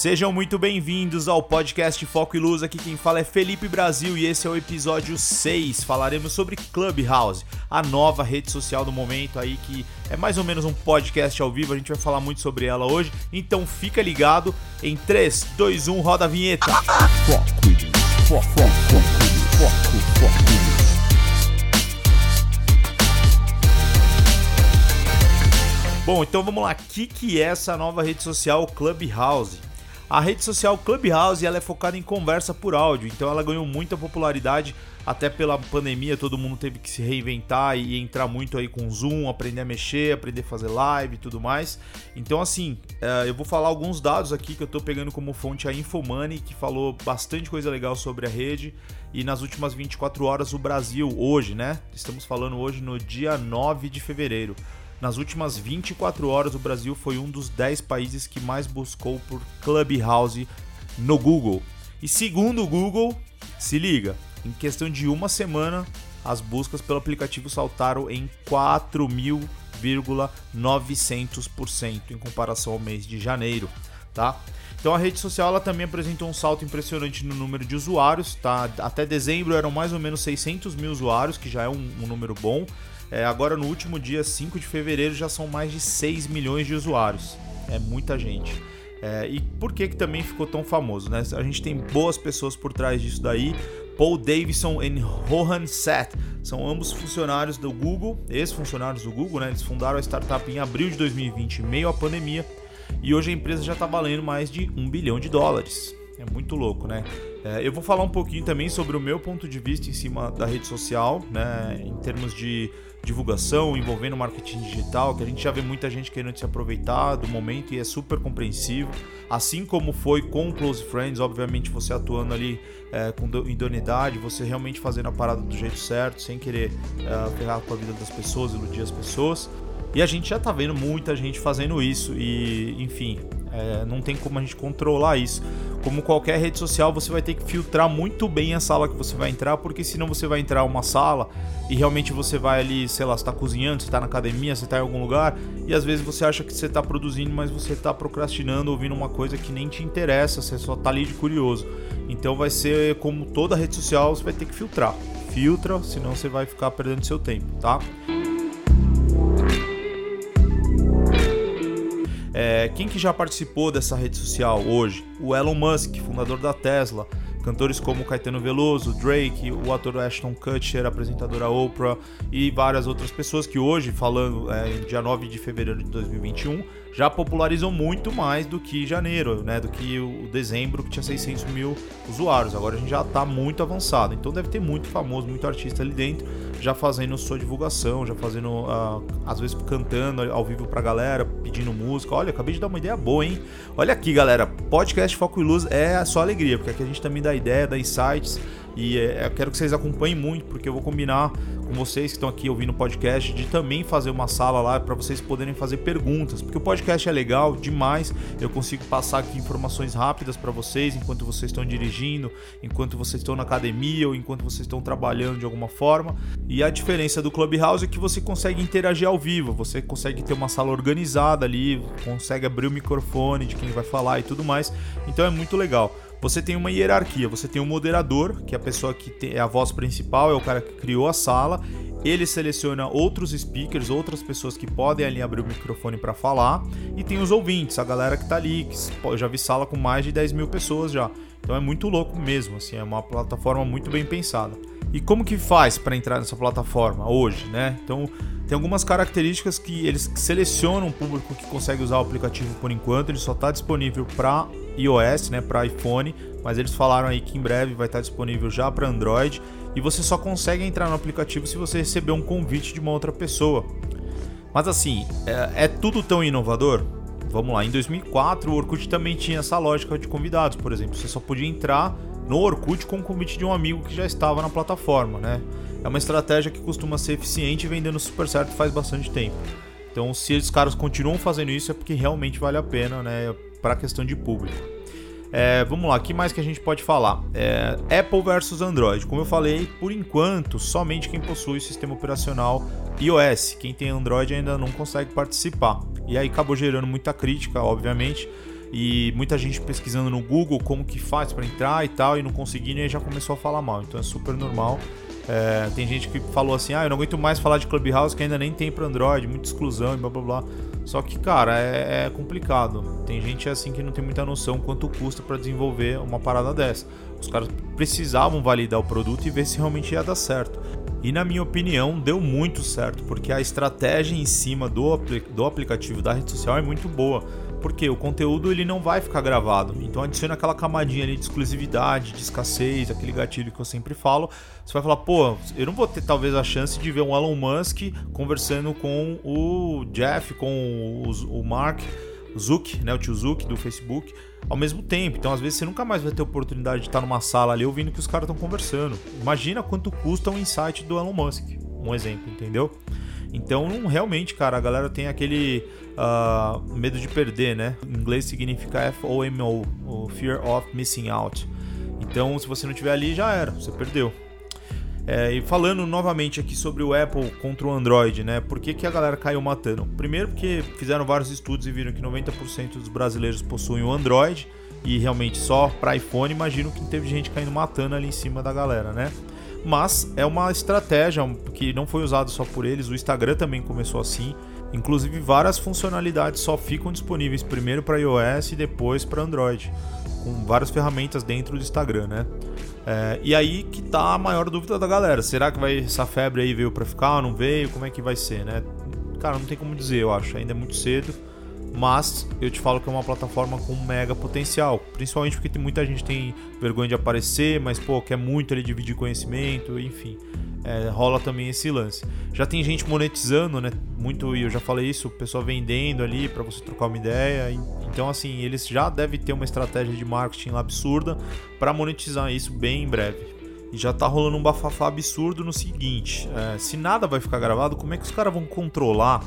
Sejam muito bem-vindos ao podcast Foco e Luz. Aqui quem fala é Felipe Brasil e esse é o episódio 6. Falaremos sobre Clubhouse, a nova rede social do momento aí que é mais ou menos um podcast ao vivo. A gente vai falar muito sobre ela hoje. Então fica ligado. Em 3, 2, 1, roda a vinheta. Foco e Luz. Foco, foco, foco, foco. Bom, então vamos lá. O que, que é essa nova rede social Clubhouse? A rede social Clubhouse ela é focada em conversa por áudio, então ela ganhou muita popularidade até pela pandemia, todo mundo teve que se reinventar e entrar muito aí com Zoom, aprender a mexer, aprender a fazer live e tudo mais. Então assim, eh, eu vou falar alguns dados aqui que eu estou pegando como fonte a Infomoney, que falou bastante coisa legal sobre a rede. E nas últimas 24 horas o Brasil, hoje, né? Estamos falando hoje no dia 9 de fevereiro. Nas últimas 24 horas, o Brasil foi um dos 10 países que mais buscou por Clubhouse no Google. E segundo o Google, se liga, em questão de uma semana, as buscas pelo aplicativo saltaram em 4.900% em comparação ao mês de janeiro, tá? Então a rede social ela também apresentou um salto impressionante no número de usuários, tá? Até dezembro eram mais ou menos 600 mil usuários, que já é um, um número bom. É, agora, no último dia 5 de fevereiro, já são mais de 6 milhões de usuários. É muita gente. É, e por que, que também ficou tão famoso? Né? A gente tem boas pessoas por trás disso daí. Paul Davidson e Rohan Seth são ambos funcionários do Google, ex-funcionários do Google, né? Eles fundaram a startup em abril de 2020, meio à pandemia, e hoje a empresa já está valendo mais de um bilhão de dólares. É muito louco, né? É, eu vou falar um pouquinho também sobre o meu ponto de vista em cima da rede social, né? Em termos de divulgação envolvendo marketing digital, que a gente já vê muita gente querendo se aproveitar do momento e é super compreensivo. Assim como foi com Close Friends, obviamente você atuando ali é, com idoneidade, você realmente fazendo a parada do jeito certo, sem querer é, ferrar com a vida das pessoas, iludir as pessoas. E a gente já tá vendo muita gente fazendo isso e, enfim, é, não tem como a gente controlar isso. Como qualquer rede social, você vai ter que filtrar muito bem a sala que você vai entrar, porque senão você vai entrar uma sala e realmente você vai ali, sei lá, você tá cozinhando, você tá na academia, você tá em algum lugar, e às vezes você acha que você tá produzindo, mas você tá procrastinando, ouvindo uma coisa que nem te interessa, você só tá ali de curioso. Então vai ser como toda rede social, você vai ter que filtrar. Filtra, senão você vai ficar perdendo seu tempo, tá? É, quem que já participou dessa rede social hoje? O Elon Musk, fundador da Tesla. Cantores como Caetano Veloso, Drake, o ator Ashton Kutcher, a apresentadora Oprah e várias outras pessoas que hoje, falando é, dia 9 de fevereiro de 2021, já popularizam muito mais do que janeiro, né? Do que o dezembro que tinha 600 mil usuários. Agora a gente já está muito avançado. Então deve ter muito famoso, muito artista ali dentro, já fazendo sua divulgação, já fazendo, uh, às vezes cantando ao vivo pra galera, pedindo música. Olha, acabei de dar uma ideia boa, hein? Olha aqui, galera. Podcast Foco e Luz é só alegria, porque aqui a gente também dá ideia, dá insights e é, eu quero que vocês acompanhem muito, porque eu vou combinar com vocês que estão aqui ouvindo o podcast de também fazer uma sala lá para vocês poderem fazer perguntas, porque o podcast é legal demais. Eu consigo passar aqui informações rápidas para vocês enquanto vocês estão dirigindo, enquanto vocês estão na academia ou enquanto vocês estão trabalhando de alguma forma. E a diferença do Clubhouse é que você consegue interagir ao vivo, você consegue ter uma sala organizada ali, consegue abrir o microfone de quem vai falar e tudo mais. Então é muito legal você tem uma hierarquia. Você tem um moderador, que é a pessoa que é a voz principal, é o cara que criou a sala. Ele seleciona outros speakers, outras pessoas que podem ali abrir o microfone para falar. E tem os ouvintes, a galera que tá ali, que eu já vi sala com mais de 10 mil pessoas já. Então é muito louco mesmo, assim, é uma plataforma muito bem pensada. E como que faz para entrar nessa plataforma hoje, né? Então tem algumas características que eles selecionam o público que consegue usar o aplicativo por enquanto. Ele só está disponível para iOS, né, para iPhone, mas eles falaram aí que em breve vai estar disponível já para Android e você só consegue entrar no aplicativo se você receber um convite de uma outra pessoa. Mas assim, é, é tudo tão inovador? Vamos lá, em 2004 o Orkut também tinha essa lógica de convidados, por exemplo, você só podia entrar no Orkut com o convite de um amigo que já estava na plataforma, né? É uma estratégia que costuma ser eficiente e vem dando super certo faz bastante tempo. Então, se os caras continuam fazendo isso, é porque realmente vale a pena, né? Para questão de público. É, vamos lá, o que mais que a gente pode falar? É, Apple versus Android. Como eu falei, por enquanto, somente quem possui o sistema operacional iOS. Quem tem Android ainda não consegue participar. E aí acabou gerando muita crítica, obviamente. e muita gente pesquisando no Google como que faz para entrar e tal, e não conseguindo, e aí já começou a falar mal. Então é super normal. É, tem gente que falou assim: ah, eu não aguento mais falar de Clubhouse que ainda nem tem para Android, muita exclusão e blá blá blá. Só que, cara, é, é, complicado. Tem gente assim que não tem muita noção quanto custa para desenvolver uma parada dessa. Os caras precisavam validar o produto e ver se realmente ia dar certo. E na minha opinião, deu muito certo, porque a estratégia em cima do, do aplicativo da rede social é muito boa. Porque o conteúdo ele não vai ficar gravado. Então adiciona aquela camadinha ali de exclusividade, de escassez, aquele gatilho que eu sempre falo. Você vai falar, pô, eu não vou ter talvez a chance de ver um Elon Musk conversando com o Jeff, com o, Mark Zuck, né, o tio Zuck do Facebook, ao mesmo tempo. Então, às vezes, você nunca mais vai ter oportunidade de estar numa sala ali ouvindo que os caras estão conversando. Imagina quanto custa um insight do Elon Musk, um exemplo, entendeu? Então, realmente, cara, a galera tem aquele uh, medo de perder, né? Em inglês significa FOMO, o Fear of Missing Out. Então, se você não tiver ali, já era, você perdeu. É, e falando novamente aqui sobre o Apple contra o Android, né? Por que, que a galera caiu matando? Primeiro porque fizeram vários estudos e viram que 90% dos brasileiros possuem o Android e realmente só para iPhone, imagino que teve gente caindo matando ali em cima da galera, né? Mas é uma estratégia que não foi usada só por eles, o Instagram também começou assim. Inclusive várias funcionalidades só ficam disponíveis primeiro para iOS e depois para Android, com várias ferramentas dentro do Instagram, né? É, e aí que tá a maior dúvida da galera. Será que vai essa febre aí veio para ficar, não veio? Como é que vai ser, né? Cara, não tem como dizer, eu acho. Ainda é muito cedo. Mas eu te falo que é uma plataforma com mega potencial. Principalmente porque tem, muita gente tem vergonha de aparecer, mas pô, quer muito ali dividir conhecimento, enfim. É, rola também esse lance. Já tem gente monetizando, né? Muito, e eu já falei isso, o pessoal vendendo ali para você trocar uma ideia. Então, assim, eles já devem ter uma estratégia de marketing absurda para monetizar isso bem em breve. E já tá rolando um bafafá absurdo no seguinte: é, se nada vai ficar gravado, como é que os caras vão controlar?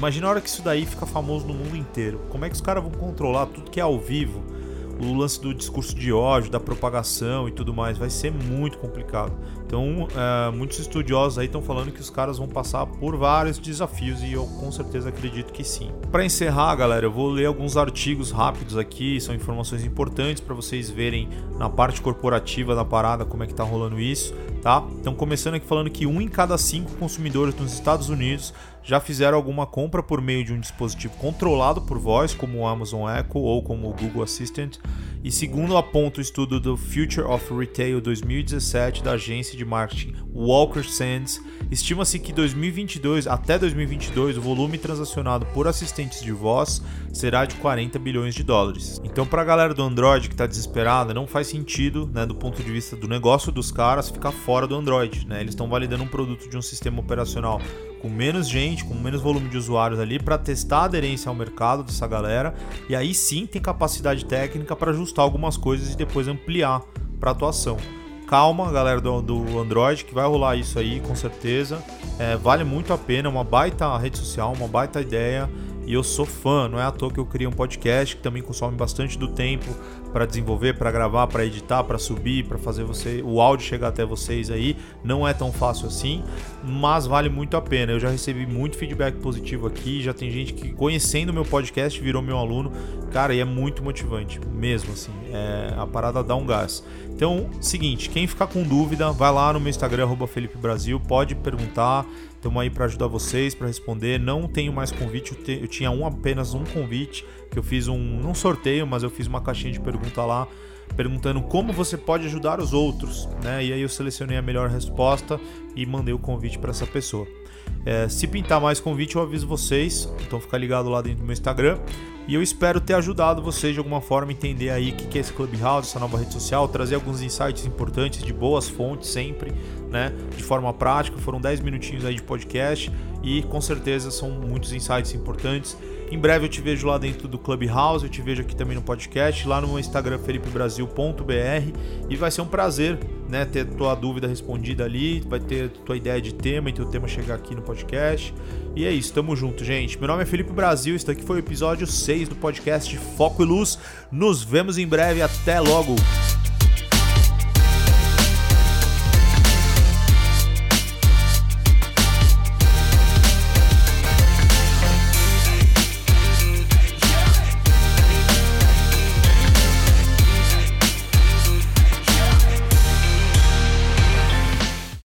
Imagina a hora que isso daí fica famoso no mundo inteiro. Como é que os caras vão controlar tudo que é ao vivo? o lance do discurso de ódio, da propagação e tudo mais, vai ser muito complicado. Então, é, muitos estudiosos aí estão falando que os caras vão passar por vários desafios e eu com certeza acredito que sim. Para encerrar, galera, eu vou ler alguns artigos rápidos aqui, são informações importantes para vocês verem na parte corporativa da parada como é que tá rolando isso, tá? Então, começando aqui falando que um em cada cinco consumidores nos Estados Unidos já fizeram alguma compra por meio de um dispositivo controlado por voz, como o Amazon Echo ou como o Google Assistant. E segundo aponta o estudo do Future of Retail 2017 da agência de marketing Walker Sands, estima-se que 2022 até 2022 o volume transacionado por assistentes de voz será de 40 bilhões de dólares. Então, para a galera do Android que está desesperada, não faz sentido, né, do ponto de vista do negócio dos caras, ficar fora do Android. Né? Eles estão validando um produto de um sistema operacional com menos gente, com menos volume de usuários ali para testar a aderência ao mercado dessa galera e aí sim tem capacidade técnica para ajustar algumas coisas e depois ampliar para atuação. Calma, galera do, do, Android, que vai rolar isso aí com certeza. É, vale muito a pena, uma baita rede social, uma baita ideia. E eu sou fã, não é à toa que eu criei um podcast que também consome bastante do tempo para desenvolver, para gravar, para editar, para subir, para fazer você o áudio chegar até vocês aí. Não é tão fácil assim, mas vale muito a pena. Eu já recebi muito feedback positivo aqui, já tem gente que conhecendo meu podcast virou meu aluno. Cara, e é muito motivante, mesmo assim. É, a parada dá um gás. Então, seguinte, quem ficar com dúvida, vai lá no meu Instagram Felipe Brasil, pode perguntar. Estamos aí para ajudar vocês, para responder. Não tenho mais convite, eu, te, eu, tinha um, apenas um convite, que eu fiz um, não sorteio, mas eu fiz uma caixinha de pergunta lá, perguntando como você pode ajudar os outros, né? E aí eu selecionei a melhor resposta e mandei o convite para essa pessoa. É, se pintar mais convite, eu aviso vocês, então fica ligado lá dentro do meu Instagram. E eu espero ter ajudado vocês de alguma forma a entender aí o que é esse Clubhouse, essa nova rede social, trazer alguns insights importantes de boas fontes sempre, né? De forma prática. Foram 10 minutinhos aí de podcast e com certeza são muitos insights importantes. Em breve eu te vejo lá dentro do Clubhouse, eu te vejo aqui também no podcast, lá no Instagram felipebrasil.br e vai ser um prazer, né, ter tua dúvida respondida ali, vai ter tua ideia de tema e teu tema chegar aqui no podcast. E é isso, tamo junto, gente. Meu nome é Felipe Brasil, este aqui foi o episódio 6 do podcast Foco e Luz. Nos vemos em breve, até logo.